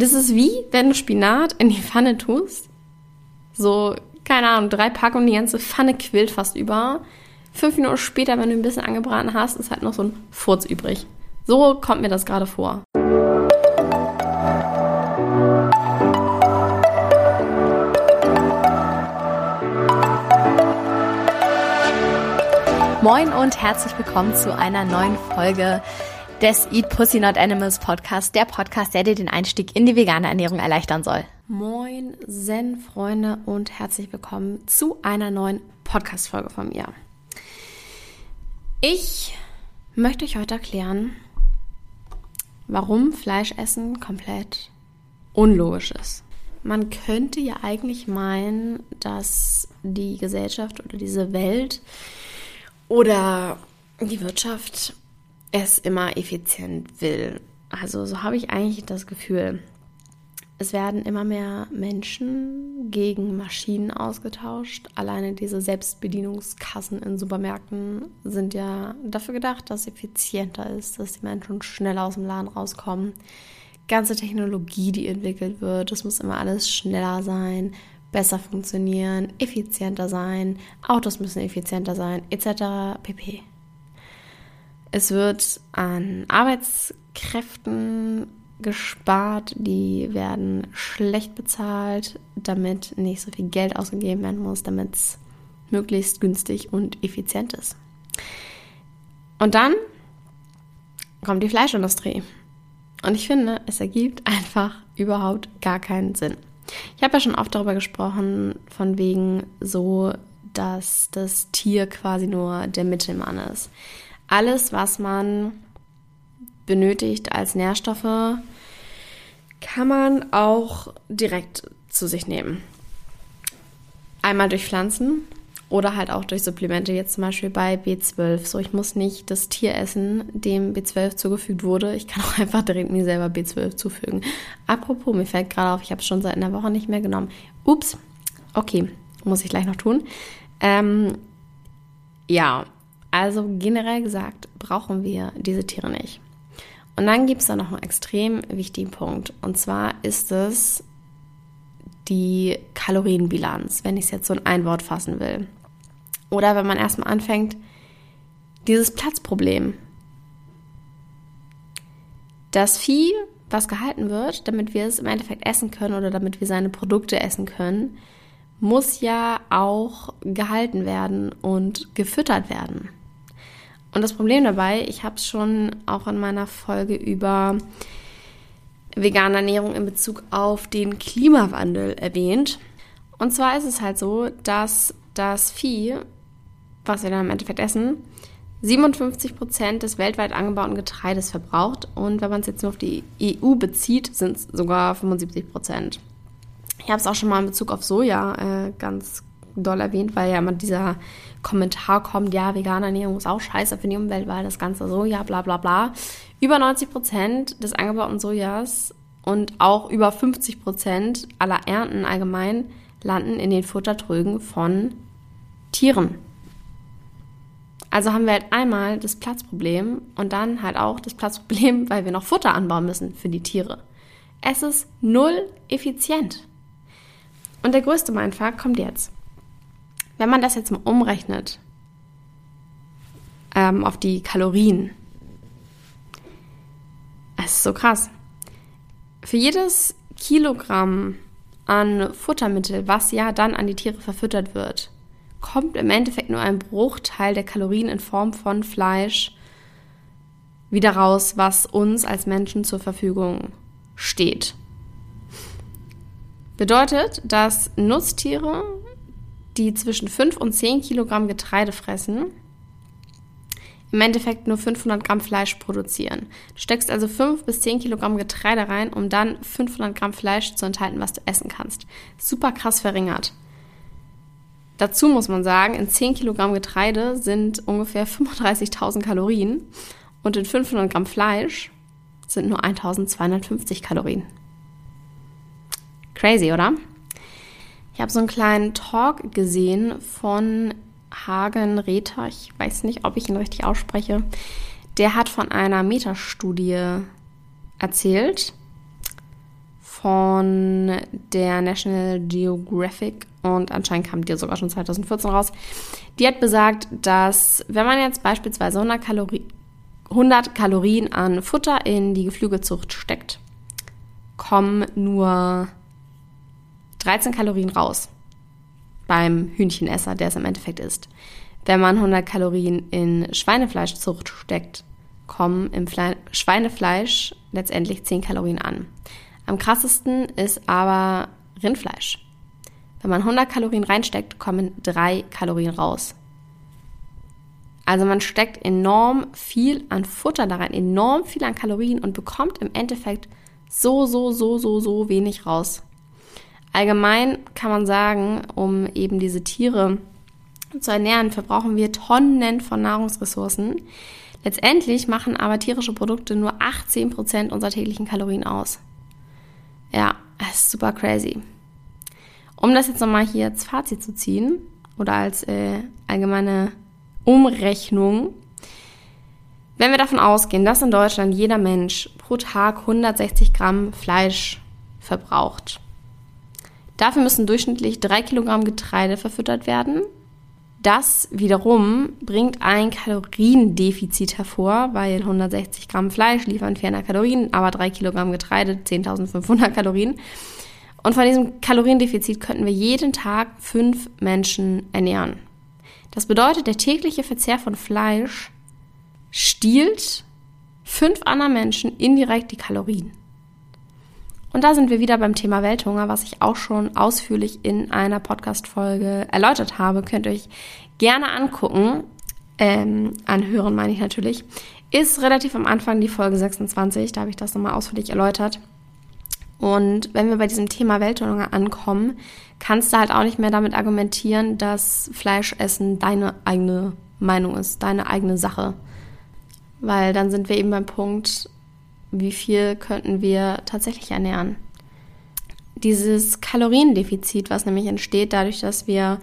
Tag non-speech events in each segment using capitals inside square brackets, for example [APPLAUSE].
Das ist wie, wenn du Spinat in die Pfanne tust. So, keine Ahnung, drei Packungen, die ganze Pfanne quillt fast über. Fünf Minuten später, wenn du ein bisschen angebraten hast, ist halt noch so ein Furz übrig. So kommt mir das gerade vor. Moin und herzlich willkommen zu einer neuen Folge des Eat Pussy Not Animals Podcast, der Podcast, der dir den Einstieg in die vegane Ernährung erleichtern soll. Moin Zen-Freunde und herzlich willkommen zu einer neuen Podcast-Folge von mir. Ich möchte euch heute erklären, warum Fleischessen komplett unlogisch ist. Man könnte ja eigentlich meinen, dass die Gesellschaft oder diese Welt oder die Wirtschaft es immer effizient will. Also so habe ich eigentlich das Gefühl. Es werden immer mehr Menschen gegen Maschinen ausgetauscht. Alleine diese Selbstbedienungskassen in Supermärkten sind ja dafür gedacht, dass es effizienter ist, dass die Menschen schneller aus dem Laden rauskommen. Ganze Technologie, die entwickelt wird, das muss immer alles schneller sein, besser funktionieren, effizienter sein, Autos müssen effizienter sein, etc. pp. Es wird an Arbeitskräften gespart, die werden schlecht bezahlt, damit nicht so viel Geld ausgegeben werden muss, damit es möglichst günstig und effizient ist. Und dann kommt die Fleischindustrie. Und ich finde, es ergibt einfach überhaupt gar keinen Sinn. Ich habe ja schon oft darüber gesprochen, von wegen so, dass das Tier quasi nur der Mittelmann ist alles, was man benötigt als Nährstoffe, kann man auch direkt zu sich nehmen. Einmal durch Pflanzen oder halt auch durch Supplemente, jetzt zum Beispiel bei B12. So, ich muss nicht das Tier essen, dem B12 zugefügt wurde. Ich kann [LAUGHS] auch einfach direkt mir selber B12 zufügen. Apropos, mir fällt gerade auf, ich habe es schon seit einer Woche nicht mehr genommen. Ups, okay, muss ich gleich noch tun. Ähm, ja, also generell gesagt, brauchen wir diese Tiere nicht. Und dann gibt es da noch einen extrem wichtigen Punkt. Und zwar ist es die Kalorienbilanz, wenn ich es jetzt so in ein Wort fassen will. Oder wenn man erstmal anfängt, dieses Platzproblem. Das Vieh, was gehalten wird, damit wir es im Endeffekt essen können oder damit wir seine Produkte essen können, muss ja auch gehalten werden und gefüttert werden. Und das Problem dabei, ich habe es schon auch in meiner Folge über vegane Ernährung in Bezug auf den Klimawandel erwähnt. Und zwar ist es halt so, dass das Vieh, was wir dann im Endeffekt essen, 57 Prozent des weltweit angebauten Getreides verbraucht. Und wenn man es jetzt nur auf die EU bezieht, sind es sogar 75 Prozent. Ich habe es auch schon mal in Bezug auf Soja äh, ganz doll erwähnt, weil ja immer dieser Kommentar kommt, ja, vegane Ernährung ist auch scheiße für die Umwelt, weil das ganze Soja, bla bla bla. Über 90 Prozent des angebauten Sojas und auch über 50 Prozent aller Ernten allgemein landen in den Futtertrögen von Tieren. Also haben wir halt einmal das Platzproblem und dann halt auch das Platzproblem, [LAUGHS] weil wir noch Futter anbauen müssen für die Tiere. Es ist null effizient. Und der größte Mindfuck kommt jetzt. Wenn man das jetzt mal umrechnet ähm, auf die Kalorien, es ist so krass. Für jedes Kilogramm an Futtermittel, was ja dann an die Tiere verfüttert wird, kommt im Endeffekt nur ein Bruchteil der Kalorien in Form von Fleisch wieder raus, was uns als Menschen zur Verfügung steht. Bedeutet, dass Nutztiere die zwischen 5 und 10 Kilogramm Getreide fressen, im Endeffekt nur 500 Gramm Fleisch produzieren. Du steckst also 5 bis 10 Kilogramm Getreide rein, um dann 500 Gramm Fleisch zu enthalten, was du essen kannst. Super krass verringert. Dazu muss man sagen, in 10 Kilogramm Getreide sind ungefähr 35.000 Kalorien und in 500 Gramm Fleisch sind nur 1250 Kalorien. Crazy, oder? Ich habe so einen kleinen Talk gesehen von Hagen Rether. Ich weiß nicht, ob ich ihn richtig ausspreche. Der hat von einer Metastudie erzählt von der National Geographic und anscheinend kam die sogar schon 2014 raus. Die hat besagt, dass wenn man jetzt beispielsweise 100, Kalori 100 Kalorien an Futter in die Geflügelzucht steckt, kommen nur 13 Kalorien raus beim Hühnchenesser, der es im Endeffekt ist. Wenn man 100 Kalorien in Schweinefleischzucht steckt, kommen im Fle Schweinefleisch letztendlich 10 Kalorien an. Am krassesten ist aber Rindfleisch. Wenn man 100 Kalorien reinsteckt, kommen 3 Kalorien raus. Also man steckt enorm viel an Futter da rein, enorm viel an Kalorien und bekommt im Endeffekt so, so, so, so, so wenig raus. Allgemein kann man sagen, um eben diese Tiere zu ernähren, verbrauchen wir Tonnen von Nahrungsressourcen. Letztendlich machen aber tierische Produkte nur 18 Prozent unserer täglichen Kalorien aus. Ja, das ist super crazy. Um das jetzt nochmal hier als Fazit zu ziehen oder als äh, allgemeine Umrechnung, wenn wir davon ausgehen, dass in Deutschland jeder Mensch pro Tag 160 Gramm Fleisch verbraucht, dafür müssen durchschnittlich 3 Kilogramm Getreide verfüttert werden. Das wiederum bringt ein Kaloriendefizit hervor, weil 160 Gramm Fleisch liefern 400 Kalorien, aber 3 Kilogramm Getreide 10.500 Kalorien. Und von diesem Kaloriendefizit könnten wir jeden Tag fünf Menschen ernähren. Das bedeutet, der tägliche Verzehr von Fleisch stiehlt fünf anderen Menschen indirekt die Kalorien. Und da sind wir wieder beim Thema Welthunger, was ich auch schon ausführlich in einer Podcast-Folge erläutert habe. Könnt ihr euch gerne angucken. Ähm, anhören meine ich natürlich. Ist relativ am Anfang die Folge 26, da habe ich das nochmal ausführlich erläutert. Und wenn wir bei diesem Thema Welthunger ankommen, kannst du halt auch nicht mehr damit argumentieren, dass Fleischessen deine eigene Meinung ist, deine eigene Sache. Weil dann sind wir eben beim Punkt, wie viel könnten wir tatsächlich ernähren. Dieses Kaloriendefizit, was nämlich entsteht dadurch, dass wir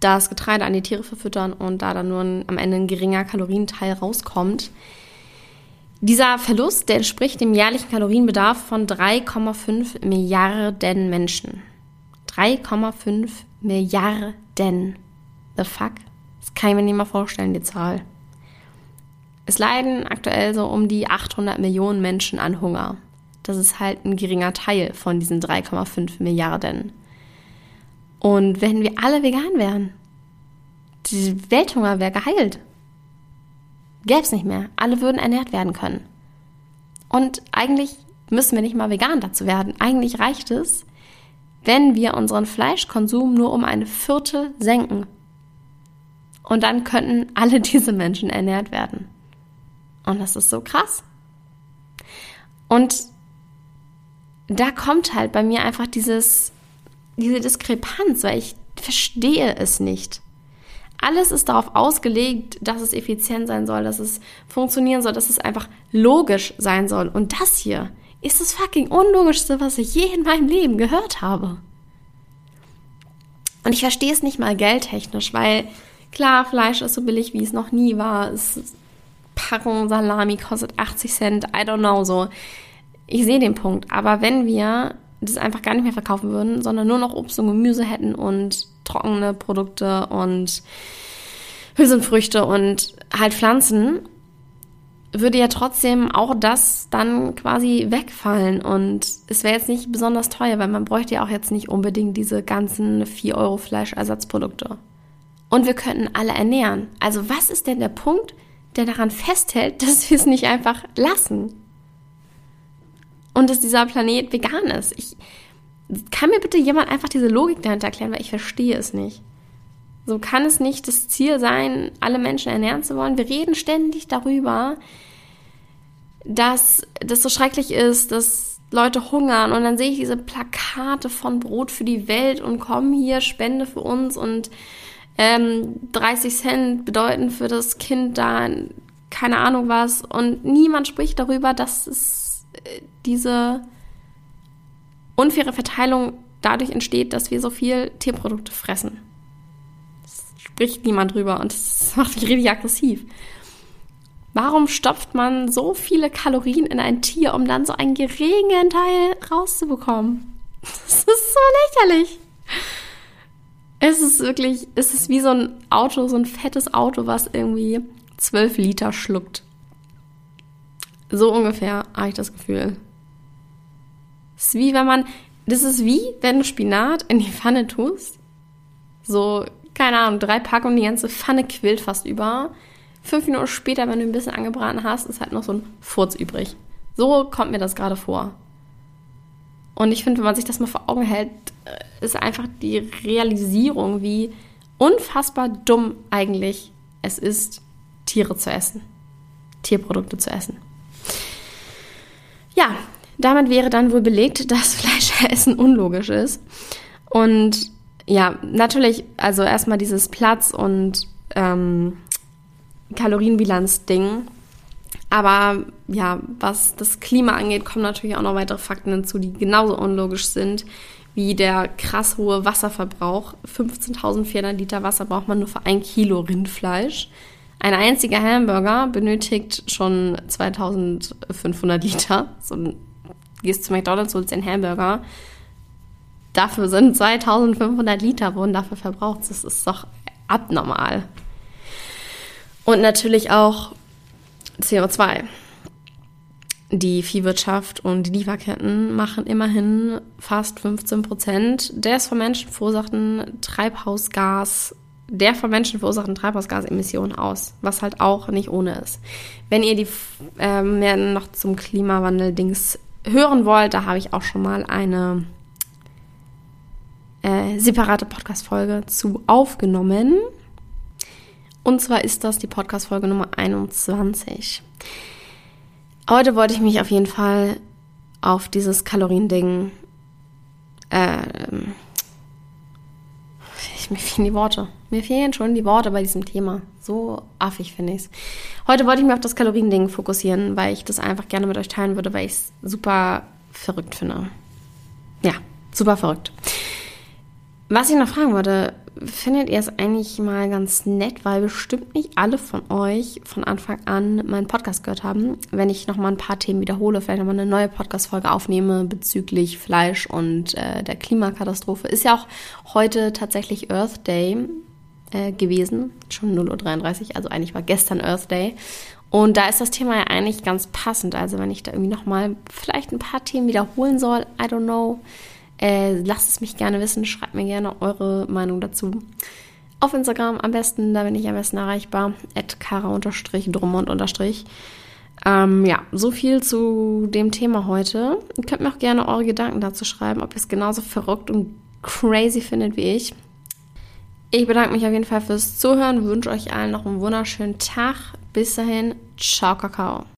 das Getreide an die Tiere verfüttern und da dann nur ein, am Ende ein geringer Kalorienteil rauskommt, dieser Verlust, der entspricht dem jährlichen Kalorienbedarf von 3,5 Milliarden Menschen. 3,5 Milliarden. The fuck? Das kann ich mir nicht mal vorstellen, die Zahl. Es leiden aktuell so um die 800 Millionen Menschen an Hunger. Das ist halt ein geringer Teil von diesen 3,5 Milliarden. Und wenn wir alle vegan wären, die Welthunger wäre geheilt. Gäbe es nicht mehr. Alle würden ernährt werden können. Und eigentlich müssen wir nicht mal vegan dazu werden. Eigentlich reicht es, wenn wir unseren Fleischkonsum nur um eine Viertel senken. Und dann könnten alle [LAUGHS] diese Menschen ernährt werden. Und das ist so krass. Und da kommt halt bei mir einfach dieses, diese Diskrepanz, weil ich verstehe es nicht. Alles ist darauf ausgelegt, dass es effizient sein soll, dass es funktionieren soll, dass es einfach logisch sein soll. Und das hier ist das fucking Unlogischste, was ich je in meinem Leben gehört habe. Und ich verstehe es nicht mal geldtechnisch, weil klar, Fleisch ist so billig, wie es noch nie war. Es Packung Salami kostet 80 Cent, I don't know, so. Ich sehe den Punkt. Aber wenn wir das einfach gar nicht mehr verkaufen würden, sondern nur noch Obst und Gemüse hätten und trockene Produkte und Hülsenfrüchte und halt Pflanzen, würde ja trotzdem auch das dann quasi wegfallen und es wäre jetzt nicht besonders teuer, weil man bräuchte ja auch jetzt nicht unbedingt diese ganzen 4 Euro Fleischersatzprodukte. Und wir könnten alle ernähren. Also was ist denn der Punkt, der daran festhält, [LAUGHS] dass wir es nicht einfach lassen? Und dass dieser Planet vegan ist. Ich, kann mir bitte jemand einfach diese Logik dahinter erklären, weil ich verstehe es nicht. So kann es nicht das Ziel sein, alle Menschen ernähren zu wollen. Wir reden ständig darüber, dass das so schrecklich ist, dass Leute hungern und dann sehe ich diese Plakate von Brot für die Welt und kommen hier, Spende für uns und ähm, 30 Cent bedeuten für das Kind da keine Ahnung was und niemand spricht darüber, dass es äh, diese unfaire Verteilung dadurch entsteht, dass wir so viel Tierprodukte fressen. Das spricht niemand drüber und das [LAUGHS] macht mich richtig aggressiv. Warum stopft man so viele Kalorien in ein Tier, um dann so einen geringen Teil rauszubekommen? [LAUGHS] Das ist so lächerlich. Es ist wirklich, es ist wie so ein Auto, so ein fettes Auto, was irgendwie zwölf Liter schluckt. So ungefähr habe ich das Gefühl. Es ist wie wenn man, das ist wie wenn du Spinat in die Pfanne tust. So, keine Ahnung, drei Packungen, die ganze Pfanne quillt fast über. Fünf Minuten später, wenn du ein bisschen angebraten hast, ist halt noch so ein Furz übrig. So kommt mir das gerade vor. Und ich finde, wenn man sich das mal vor Augen hält, ist einfach die Realisierung, wie unfassbar dumm eigentlich es ist, Tiere zu essen. Tierprodukte zu essen. Ja, damit wäre dann wohl belegt, [LAUGHS] dass Fleischessen unlogisch ist. Und ja, natürlich, also erstmal dieses Platz- und ähm, Kalorienbilanz-Ding. Aber ja, was das Klima angeht, kommen natürlich auch noch weitere Fakten hinzu, die genauso unlogisch sind, wie der krass hohe Wasserverbrauch. 15.400 Liter Wasser braucht man nur für ein Kilo Rindfleisch. Ein einziger Hamburger benötigt schon 2500 Liter. So, gehst zu McDonalds, holst den Hamburger. Dafür sind 2500 Liter wurden dafür verbraucht. Das ist doch abnormal. Und natürlich auch CO2. Die Viehwirtschaft und die Lieferketten machen immerhin fast 15 Prozent des von Menschen verursachten Treibhausgas der von Menschen verursachten Treibhausgasemissionen aus, was halt auch nicht ohne ist. Wenn ihr die äh, mehr noch zum Klimawandel-Dings hören wollt, da habe ich auch schon mal eine äh, separate Podcast-Folge zu aufgenommen. Und zwar ist das die Podcast-Folge Nummer 21. Heute wollte ich mich auf jeden Fall auf dieses Kaloriending äh, mir fehlen die Worte. Mir fehlen schon die Worte bei diesem Thema. So affig finde ich es. Heute wollte ich mich auf das Kaloriending fokussieren, weil ich das einfach gerne mit euch teilen würde, weil ich es super verrückt finde. Ja, super verrückt. Was ich noch fragen wollte, findet ihr es eigentlich mal ganz nett, weil bestimmt nicht alle von euch von Anfang an meinen Podcast gehört haben, wenn ich nochmal ein paar Themen wiederhole, vielleicht nochmal eine neue Podcast-Folge aufnehme bezüglich Fleisch und äh, der Klimakatastrophe. Ist ja auch heute tatsächlich Earth Day äh, gewesen, schon 0.33 Uhr, also eigentlich war gestern Earth Day. Und da ist das Thema ja eigentlich ganz passend. Also wenn ich da irgendwie nochmal vielleicht ein paar Themen wiederholen soll, I don't know äh, lasst es mich gerne wissen, schreibt mir gerne eure Meinung dazu. Auf Instagram am besten, da bin ich am besten erreichbar. kara-drummond- ähm, ja, so viel zu dem Thema heute. Ihr könnt mir auch gerne eure Gedanken dazu schreiben, ob ihr es genauso verrückt und crazy findet wie ich. Ich bedanke mich auf jeden Fall fürs Zuhören, wünsche euch allen noch einen wunderschönen Tag. Bis dahin, ciao, Kakao.